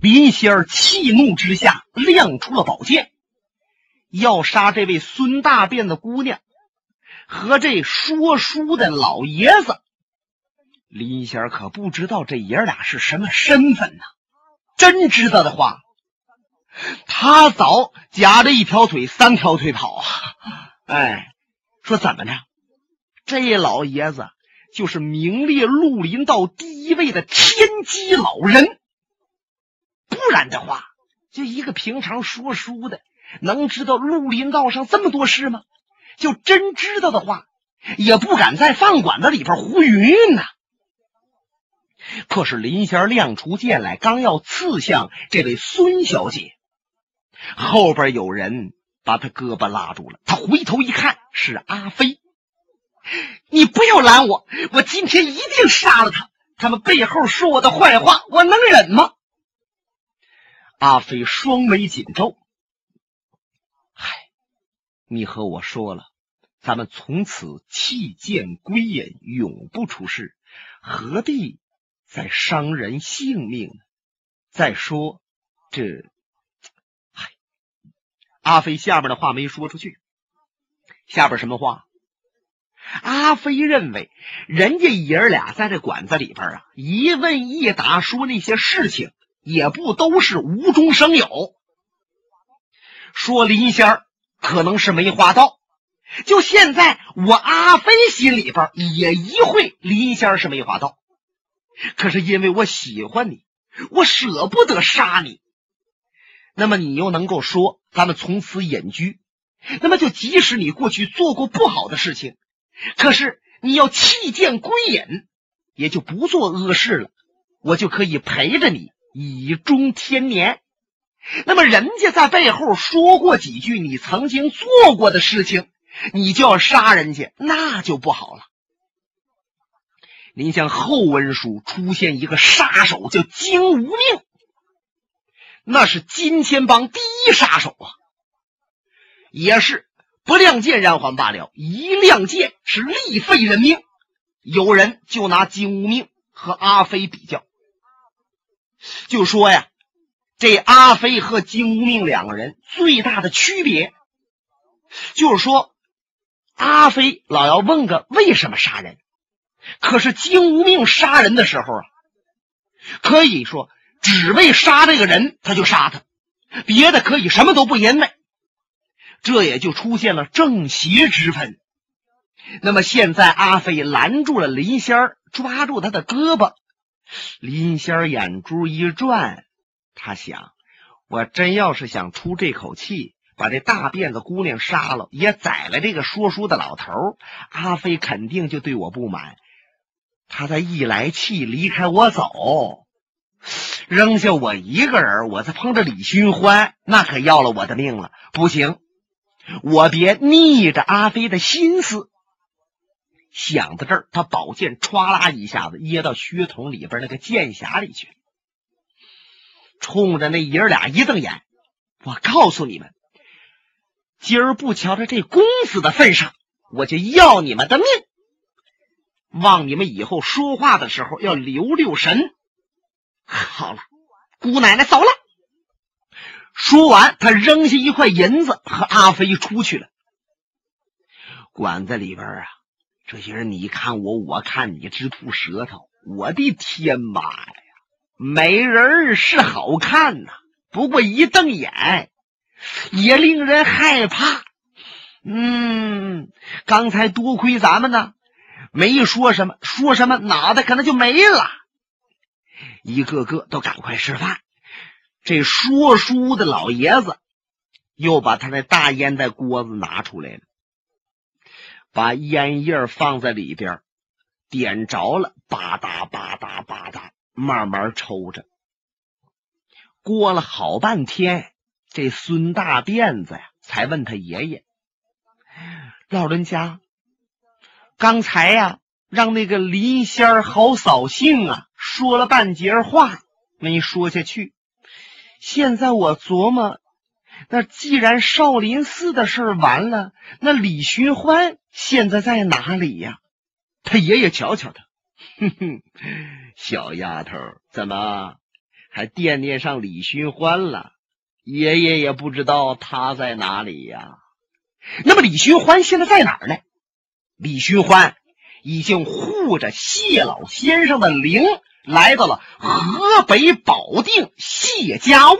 林仙儿气怒之下亮出了宝剑，要杀这位孙大便的姑娘和这说书的老爷子。林仙儿可不知道这爷俩是什么身份呢？真知道的话，他早夹着一条腿三条腿跑啊！哎，说怎么着？这老爷子就是名列绿林道第一位的天机老人。不然的话，就一个平常说书的，能知道绿林道上这么多事吗？就真知道的话，也不敢在饭馆子里边胡云云呐。可是林仙亮出剑来，刚要刺向这位孙小姐，后边有人把他胳膊拉住了。他回头一看，是阿飞。你不要拦我，我今天一定杀了他。他们背后说我的坏话，我能忍吗？阿飞双眉紧皱。嗨，你和我说了，咱们从此弃剑归隐，永不出世，何必再伤人性命呢？再说，这，嗨，阿飞下边的话没说出去。下边什么话？阿飞认为，人家爷儿俩在这馆子里边啊，一问一答，说那些事情也不都是无中生有。说林仙儿可能是没话到，就现在我阿飞心里边也疑会林仙儿是没话到。可是因为我喜欢你，我舍不得杀你。那么你又能够说咱们从此隐居？那么就即使你过去做过不好的事情。可是你要弃剑归隐，也就不做恶事了，我就可以陪着你以终天年。那么人家在背后说过几句你曾经做过的事情，你就要杀人家，那就不好了。您像后文书出现一个杀手叫金无命，那是金钱帮第一杀手啊，也是。不亮剑然还罢了，一亮剑是力废人命。有人就拿金无命和阿飞比较，就说呀，这阿飞和金无命两个人最大的区别，就是说阿飞老要问个为什么杀人，可是金无命杀人的时候啊，可以说只为杀这个人他就杀他，别的可以什么都不因为。这也就出现了正邪之分。那么现在，阿飞拦住了林仙儿，抓住他的胳膊。林仙儿眼珠一转，他想：我真要是想出这口气，把这大辫子姑娘杀了，也宰了这个说书的老头儿，阿飞肯定就对我不满。他再一来气，离开我走，扔下我一个人，我再碰着李寻欢，那可要了我的命了。不行。我别逆着阿飞的心思。想到这儿，他宝剑歘啦一下子掖到靴筒里边那个剑匣里去，冲着那爷俩一瞪眼：“我告诉你们，今儿不瞧着这公子的份上，我就要你们的命！望你们以后说话的时候要留留神。”好了，姑奶奶走了。说完，他扔下一块银子，和阿飞出去了。馆子里边啊，这些人你看我，我看你，直吐舌头。我的天妈呀，美人是好看呐，不过一瞪眼也令人害怕。嗯，刚才多亏咱们呢，没说什么，说什么脑袋可能就没了。一个个都赶快吃饭。这说书的老爷子又把他那大烟袋锅子拿出来了，把烟叶放在里边，点着了，吧嗒吧嗒吧嗒，慢慢抽着。过了好半天，这孙大辫子呀，才问他爷爷：“老人家，刚才呀，让那个林仙儿好扫兴啊，说了半截话没说下去。”现在我琢磨，那既然少林寺的事完了，那李寻欢现在在哪里呀？他爷爷瞧瞧他，哼哼，小丫头，怎么还惦念上李寻欢了。爷爷也不知道他在哪里呀。那么李寻欢现在在哪儿呢？李寻欢已经护着谢老先生的灵，来到了河北保定谢家坞。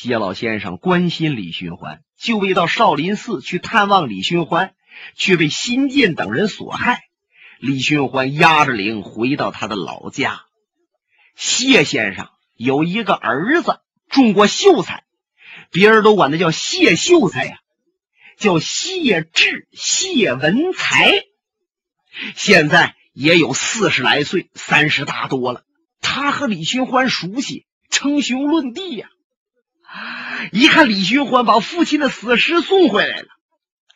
谢老先生关心李寻欢，就为到少林寺去探望李寻欢，却被新建等人所害。李寻欢押着灵回到他的老家。谢先生有一个儿子中过秀才，别人都管他叫谢秀才呀，叫谢志、谢文才。现在也有四十来岁，三十大多了。他和李寻欢熟悉，称兄论弟呀。一看李寻欢把父亲的死尸送回来了，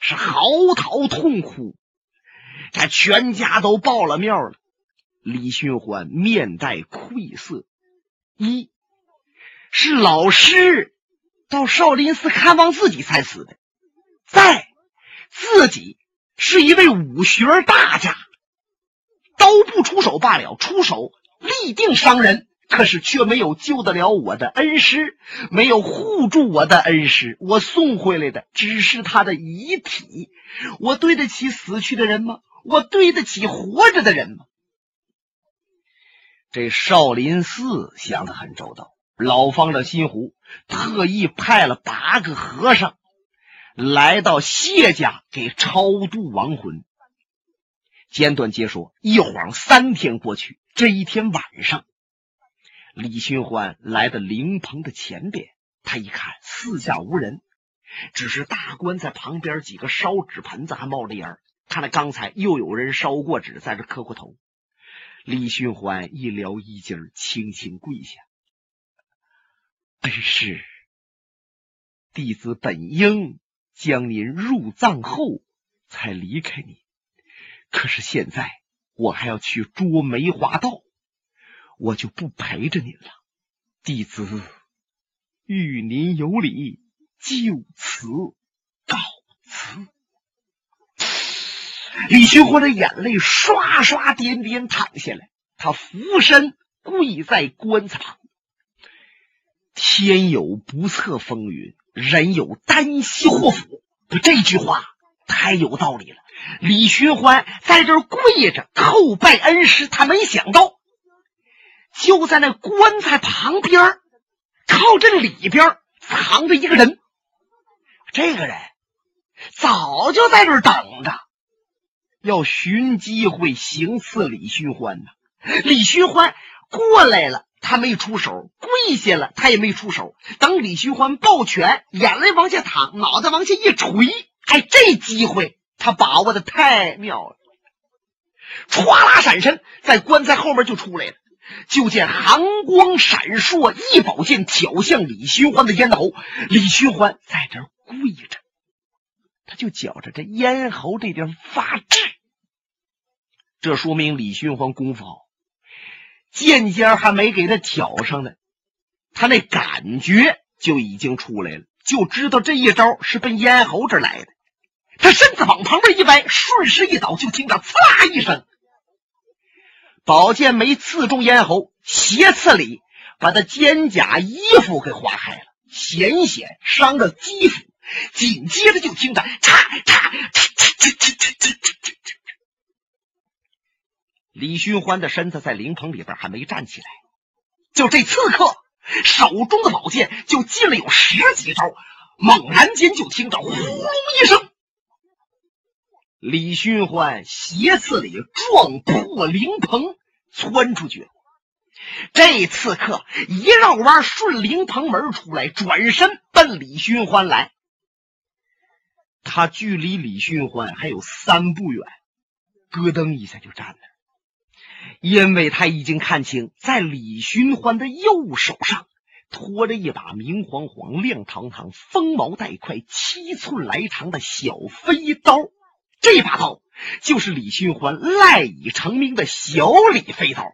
是嚎啕痛哭，他全家都报了庙了。李寻欢面带愧色，一是老师到少林寺看望自己才死的，再自己是一位武学大家，刀不出手罢了，出手立定伤人。可是却没有救得了我的恩师，没有护住我的恩师，我送回来的只是他的遗体。我对得起死去的人吗？我对得起活着的人吗？这少林寺想得很周到，老方丈心湖特意派了八个和尚来到谢家给超度亡魂。简短接说，一晃三天过去，这一天晚上。李寻欢来到灵棚的前边，他一看四下无人，只是大棺在旁边几个烧纸盆子还冒着烟看来刚才又有人烧过纸，在这磕过头。李寻欢一撩衣襟，轻轻跪下：“恩师，弟子本应将您入葬后才离开你，可是现在我还要去捉梅花道。”我就不陪着您了，弟子与您有礼，就此告辞。李寻欢的眼泪刷刷点点淌下来，他俯身跪在棺材旁。天有不测风云，人有旦夕祸福。这句话太有道理了。李寻欢在这跪着叩拜恩师，他没想到。就在那棺材旁边，靠这里边藏着一个人。这个人早就在这等着，要寻机会行刺李寻欢呢。李寻欢过来了，他没出手；跪下了，他也没出手。等李寻欢抱拳，眼泪往下淌，脑袋往下一垂，哎，这机会他把握的太妙了！唰啦闪身，在棺材后面就出来了。就见寒光闪烁，一宝剑挑向李寻欢的咽喉。李寻欢在这跪着，他就觉着这咽喉这地方发滞，这说明李寻欢功夫好。剑尖还没给他挑上呢，他那感觉就已经出来了，就知道这一招是奔咽喉这来的。他身子往旁边一歪，顺势一倒，就听到“刺啦”一声。宝剑没刺中咽喉，斜刺里把他肩胛衣服给划开了，险险伤着肌肤。紧接着就听着“嚓嚓嚓嚓嚓嚓嚓嚓嚓”，李寻欢的身子在灵棚里边还没站起来，就这刺客手中的宝剑就进了有十几招，猛然间就听着“呼隆”一声。李寻欢斜刺里撞破灵棚，窜出去。这刺客一绕弯，顺灵棚门出来，转身奔李寻欢来。他距离李寻欢还有三步远，咯噔一下就站那因为他已经看清，在李寻欢的右手上托着一把明晃晃、亮堂堂、锋毛带块、七寸来长的小飞刀。这把刀就是李寻欢赖以成名的小李飞刀。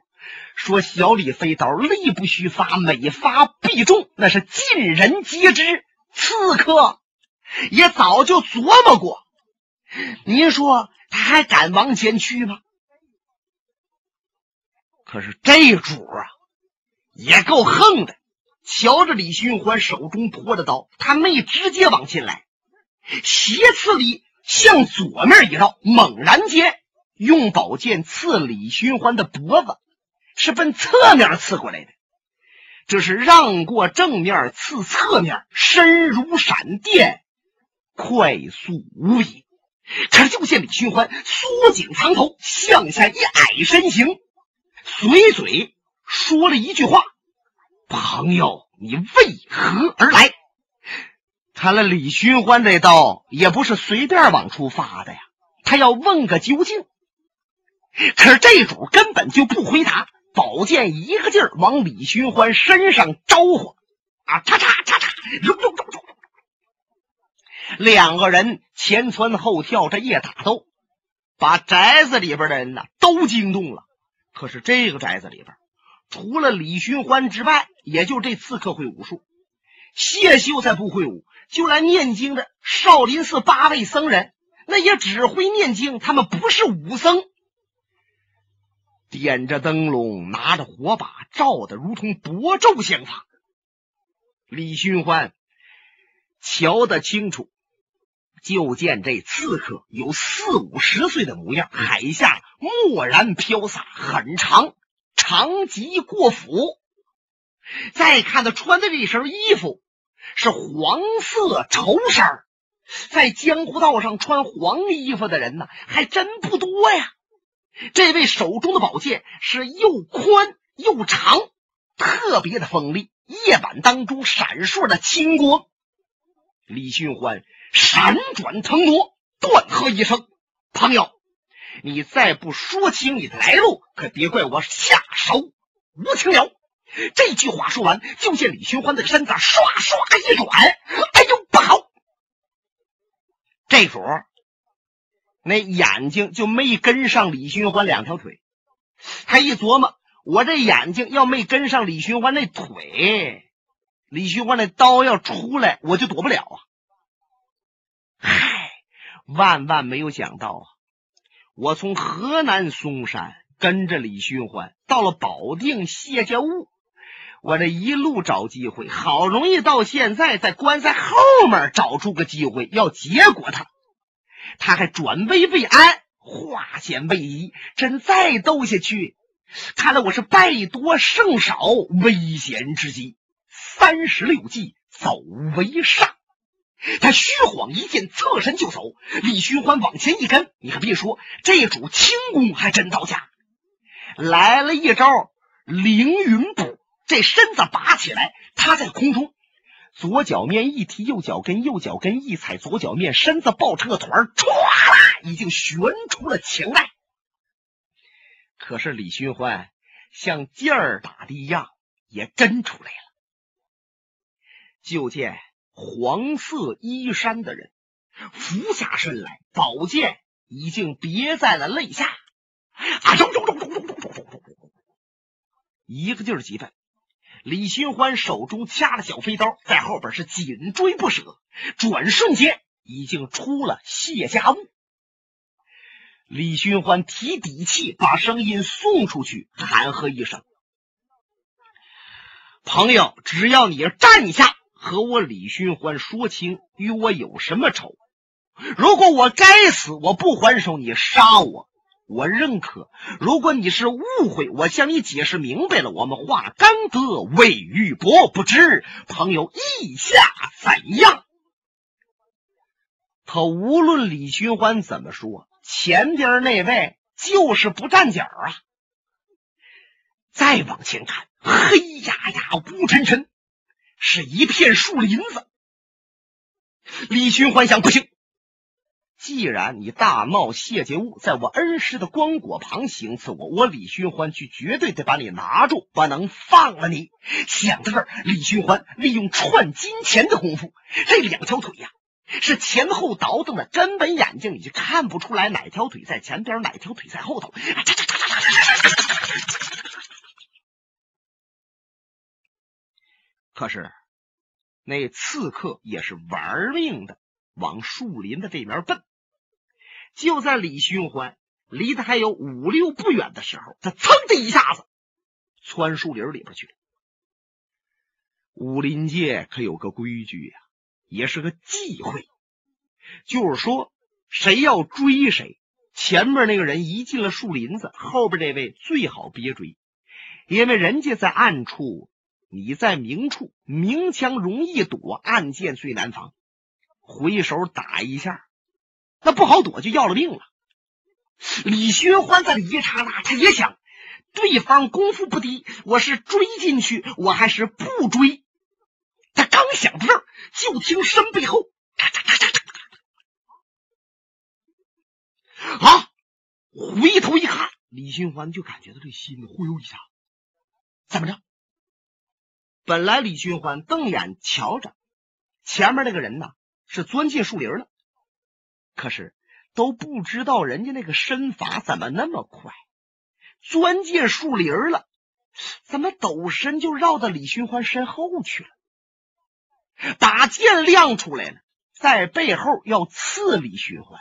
说小李飞刀力不虚发，每发必中，那是尽人皆知。刺客也早就琢磨过，您说他还敢往前去吗？可是这主啊，也够横的。瞧着李寻欢手中托着刀，他没直接往进来，斜刺里向左面一绕，猛然间用宝剑刺李寻欢的脖子，是奔侧面刺过来的。这是让过正面刺侧面，身如闪电，快速无比。可是就见李寻欢缩紧藏头，向下一矮身形，随嘴说了一句话。朋友，你为何而来？看来李寻欢这刀也不是随便往出发的呀，他要问个究竟。可是这主根本就不回答，宝剑一个劲儿往李寻欢身上招呼，啊，嚓嚓嚓嚓，咚咚咚咚。两个人前蹿后跳，这一打斗，把宅子里边的人呢都惊动了。可是这个宅子里边。除了李寻欢之外，也就这刺客会武术。谢秀才不会武，就来念经的少林寺八位僧人，那也只会念经，他们不是武僧。点着灯笼，拿着火把，照的如同薄昼相仿。李寻欢瞧得清楚，就见这刺客有四五十岁的模样，海下蓦然飘洒，很长。长及过腹，再看他穿的这身衣服是黄色绸衫在江湖道上穿黄衣服的人呢，还真不多呀。这位手中的宝剑是又宽又长，特别的锋利，叶板当中闪烁着青光。李寻欢闪转腾挪，断喝一声：“朋友！”你再不说清你的来路，可别怪我下手无情了。这句话说完，就见李寻欢的身子唰唰一转，哎呦，不好！这主那眼睛就没跟上李寻欢两条腿。他一琢磨，我这眼睛要没跟上李寻欢那腿，李寻欢那刀要出来，我就躲不了啊！嗨，万万没有想到啊！我从河南嵩山跟着李寻欢到了保定谢家坞，我这一路找机会，好容易到现在在棺材后面找出个机会要结果他，他还转危为安，化险为夷。真再斗下去，看来我是败多胜少，危险之极。三十六计，走为上。他虚晃一剑，侧身就走。李寻欢往前一跟，你可别说，这主轻功还真到家。来了一招凌云步，这身子拔起来，他在空中，左脚面一提，右脚跟，右脚跟一踩，左脚面，身子抱成个团唰啦，已经悬出了墙外。可是李寻欢像劲儿打的一样，也真出来了。就见。黄色衣衫的人俯下身来，宝剑已经别在了肋下，啊！咚咚咚咚咚咚咚咚咚咚，一个劲儿急奔。李寻欢手中掐着小飞刀，在后边是紧追不舍，转瞬间已经出了谢家坞。李寻欢提底气，把声音送出去，喊喝一声：“朋友，只要你站下。”和我李寻欢说清，与我有什么仇？如果我该死，我不还手，你杀我，我认可；如果你是误会，我向你解释明白了，我们化干戈为玉帛。不知朋友意下怎样？可无论李寻欢怎么说，前边那位就是不站脚啊！再往前看，黑压压、乌沉沉。是一片树林子。李寻欢想，不行，既然你大闹谢家坞，在我恩师的光椁旁行刺我，我李寻欢去绝对得把你拿住，不能放了你。想到这儿，李寻欢利用串金钱的功夫，这两条腿呀，是前后倒腾的，根本眼睛你就看不出来哪条腿在前边，哪条腿在后头。可是，那刺客也是玩命的往树林的这边奔。就在李寻欢离他还有五六步远的时候，他噌的一下子窜树林里边去了。武林界可有个规矩呀，也是个忌讳，就是说谁要追谁，前面那个人一进了树林子，后边这位最好别追，因为人家在暗处，你在明处，明枪容易躲，暗箭最难防，回手打一下，那不好躲，就要了命了。李寻欢在一刹那，他也想，对方功夫不低，我是追进去，我还是不追？他刚想到这儿，就听身背后咔嚓咔嚓咔啊！回头一看，李寻欢就感觉到这心忽悠一下，怎么着？本来李寻欢瞪眼瞧着前面那个人呢，是钻进树林了，可是都不知道人家那个身法怎么那么快，钻进树林了，怎么抖身就绕到李寻欢身后去了？把剑亮出来了，在背后要刺李寻欢。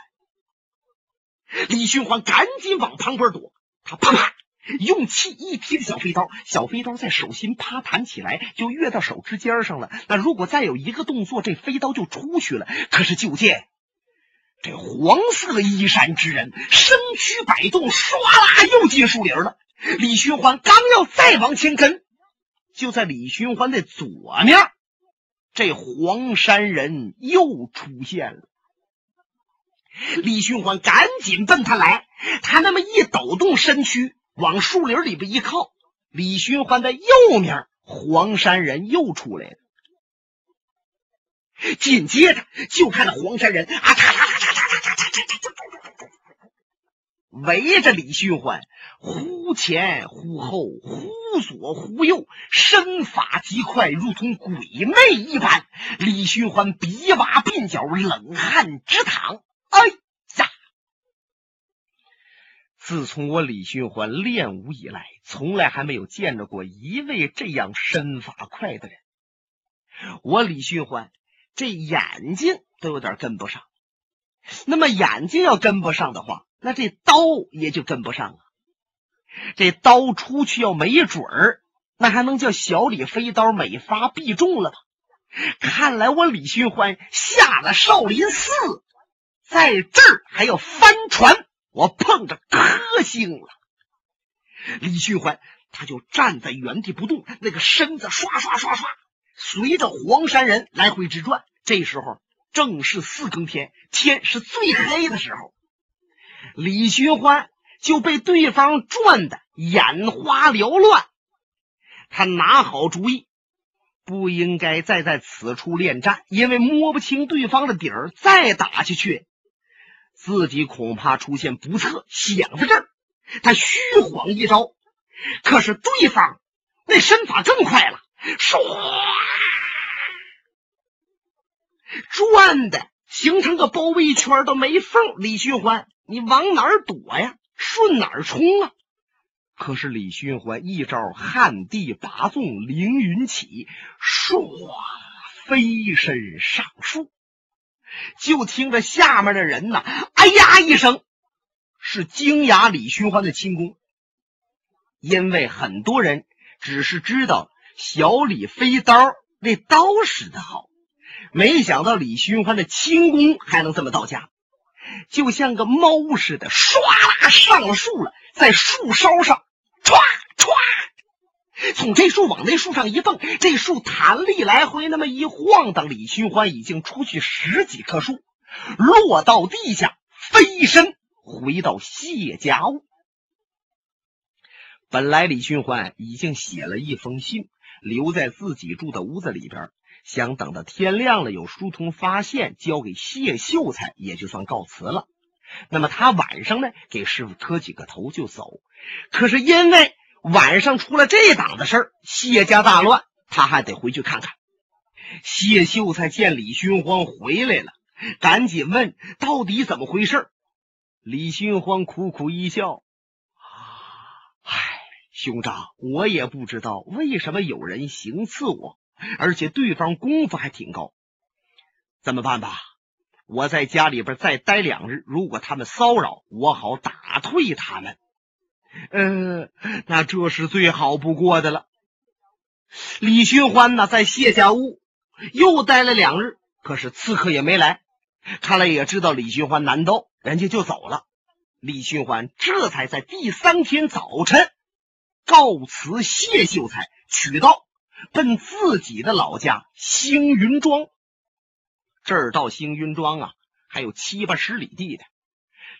李寻欢赶紧往旁边躲，他啪啪用气一踢小飞刀，小飞刀在手心啪弹起来，就跃到手指尖上了。那如果再有一个动作，这飞刀就出去了。可是就见这黄色衣衫之人身躯摆动，唰啦又进树林了。李寻欢刚要再往前跟，就在李寻欢的左面。这黄山人又出现了，李寻欢赶紧奔他来，他那么一抖动身躯，往树林里边一靠，李寻欢的右面，黄山人又出来了。紧接着就看到黄山人啊，嚓嚓嚓嚓嚓嚓嚓嚓嚓围着李寻欢，忽前忽后，忽左忽右，身法极快，如同鬼魅一般。李寻欢鼻洼鬓角，冷汗直淌。哎呀！自从我李寻欢练武以来，从来还没有见着过一位这样身法快的人。我李寻欢这眼睛都有点跟不上。那么眼睛要跟不上的话，那这刀也就跟不上了。这刀出去要没准儿，那还能叫小李飞刀每发必中了吧？看来我李寻欢下了少林寺，在这儿还要翻船，我碰着克星了。李寻欢他就站在原地不动，那个身子刷刷刷刷，随着黄山人来回直转。这时候。正是四更天，天是最黑的时候，李寻欢就被对方转的眼花缭乱。他拿好主意，不应该再在此处恋战，因为摸不清对方的底儿，再打下去，自己恐怕出现不测。想到这儿，他虚晃一招，可是对方那身法更快了，唰。转的形成个包围圈都没缝，李寻欢，你往哪儿躲呀？顺哪儿冲啊？可是李寻欢一招旱地拔纵，凌云起，唰飞身上树。就听着下面的人呐，哎呀一声，是惊讶李寻欢的轻功，因为很多人只是知道小李飞刀那刀使的好。没想到李寻欢的轻功还能这么到家，就像个猫似的，唰啦上了树了，在树梢上歘歘，从这树往那树上一蹦，这树弹力来回那么一晃荡，李寻欢已经出去十几棵树，落到地下，飞身回到谢家屋。本来李寻欢已经写了一封信，留在自己住的屋子里边。想等到天亮了，有书童发现，交给谢秀才，也就算告辞了。那么他晚上呢，给师傅磕几个头就走。可是因为晚上出了这档子事儿，谢家大乱，他还得回去看看。谢秀才见李寻欢回来了，赶紧问到底怎么回事。李寻欢苦苦一笑：“唉，兄长，我也不知道为什么有人行刺我。”而且对方功夫还挺高，怎么办吧？我在家里边再待两日，如果他们骚扰我，好打退他们。嗯，那这是最好不过的了。李寻欢呢，在谢家屋又待了两日，可是刺客也没来。看来也知道李寻欢难斗，人家就走了。李寻欢这才在第三天早晨告辞谢秀才，取道奔自己的老家星云庄。这儿到星云庄啊，还有七八十里地的。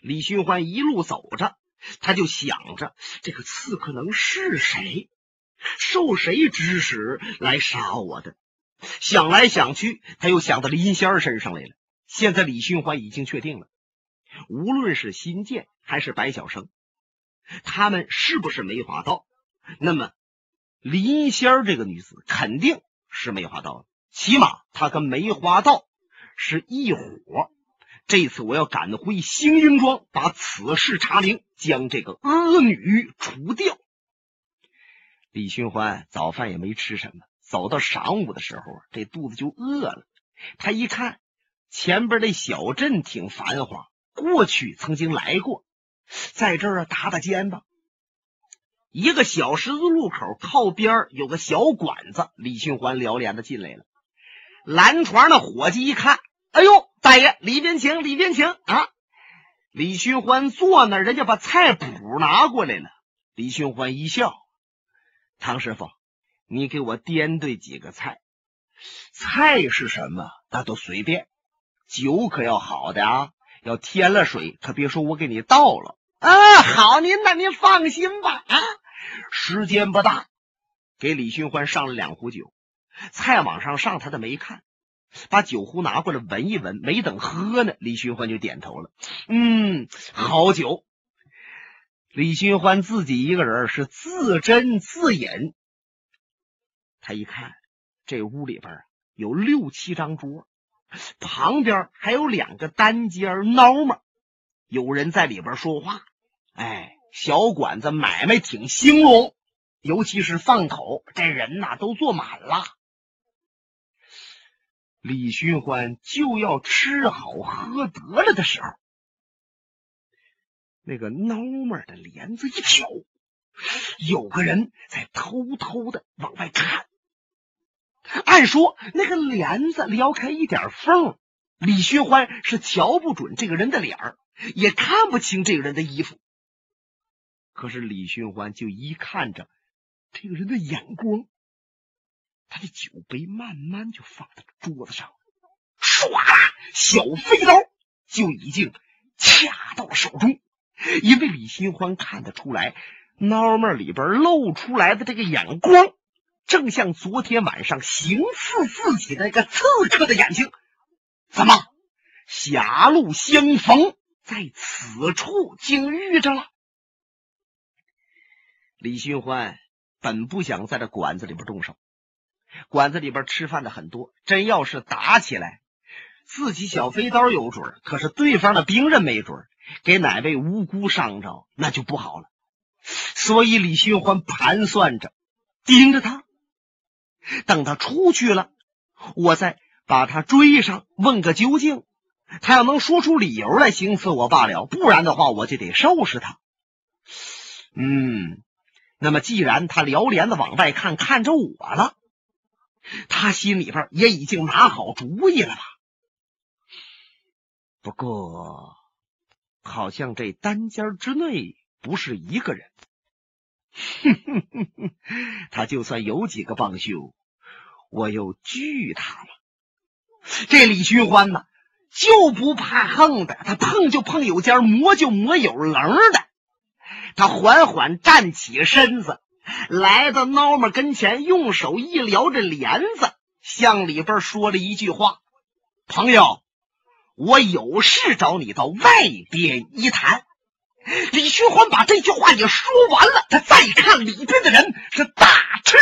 李寻欢一路走着，他就想着这个刺客能是谁，受谁指使来杀我的？想来想去，他又想到林仙儿身上来了。现在李寻欢已经确定了，无论是新建还是白晓生，他们是不是梅花道？那么林仙儿这个女子肯定是梅花道的，起码她跟梅花道是一伙。这次我要赶回星云庄，把此事查明，将这个恶女除掉。李寻欢早饭也没吃什么，走到晌午的时候，这肚子就饿了。他一看前边的小镇挺繁华，过去曾经来过，在这儿啊打打尖吧。一个小十字路口靠边有个小馆子，李寻欢撩帘子进来了。拦床的伙计一看。哎呦，大爷，里边请，里边请啊！李寻欢坐那，人家把菜谱拿过来了。李寻欢一笑：“唐师傅，你给我点对几个菜。菜是什么？那都随便。酒可要好的啊，要添了水，可别说我给你倒了啊。好，您那您放心吧啊。时间不大，给李寻欢上了两壶酒。菜往上上，他都没看。”把酒壶拿过来闻一闻，没等喝呢，李寻欢就点头了。嗯，好酒。李寻欢自己一个人是自斟自饮。他一看，这屋里边有六七张桌，旁边还有两个单间孬嘛，有人在里边说话。哎，小馆子买卖挺兴隆，尤其是饭口，这人呐都坐满了。李寻欢就要吃好喝得了的时候，那个孬们的帘子一挑，有个人在偷偷的往外看。按说那个帘子撩开一点缝，李寻欢是瞧不准这个人的脸儿，也看不清这个人的衣服。可是李寻欢就一看着这个人的眼光。他的酒杯慢慢就放在桌子上，唰啦，小飞刀就已经掐到了手中。因为李寻欢看得出来，孬们里边露出来的这个眼光，正像昨天晚上行刺自己那个刺客的眼睛。怎么，狭路相逢，在此处竟遇着了？李寻欢本不想在这馆子里边动手。馆子里边吃饭的很多，真要是打起来，自己小飞刀有准，可是对方的兵刃没准，给哪位无辜伤着，那就不好了。所以李寻欢盘算着，盯着他，等他出去了，我再把他追上，问个究竟。他要能说出理由来行刺我罢了，不然的话，我就得收拾他。嗯，那么既然他撩帘子往外看，看着我了。他心里边也已经拿好主意了吧？不过，好像这单间之内不是一个人。他就算有几个帮凶，我又惧他了。这李寻欢呢，就不怕横的，他碰就碰有尖，磨就磨有棱的。他缓缓站起身子。来到孬们跟前，用手一撩这帘子，向里边说了一句话：“朋友，我有事找你到外边一谈。”李寻欢把这句话也说完了，他再看里边的人，是大吃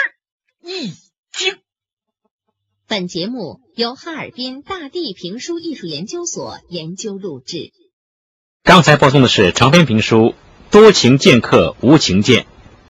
一惊。本节目由哈尔滨大地评书艺术研究所研究录制。刚才播送的是长篇评书《多情剑客无情剑》。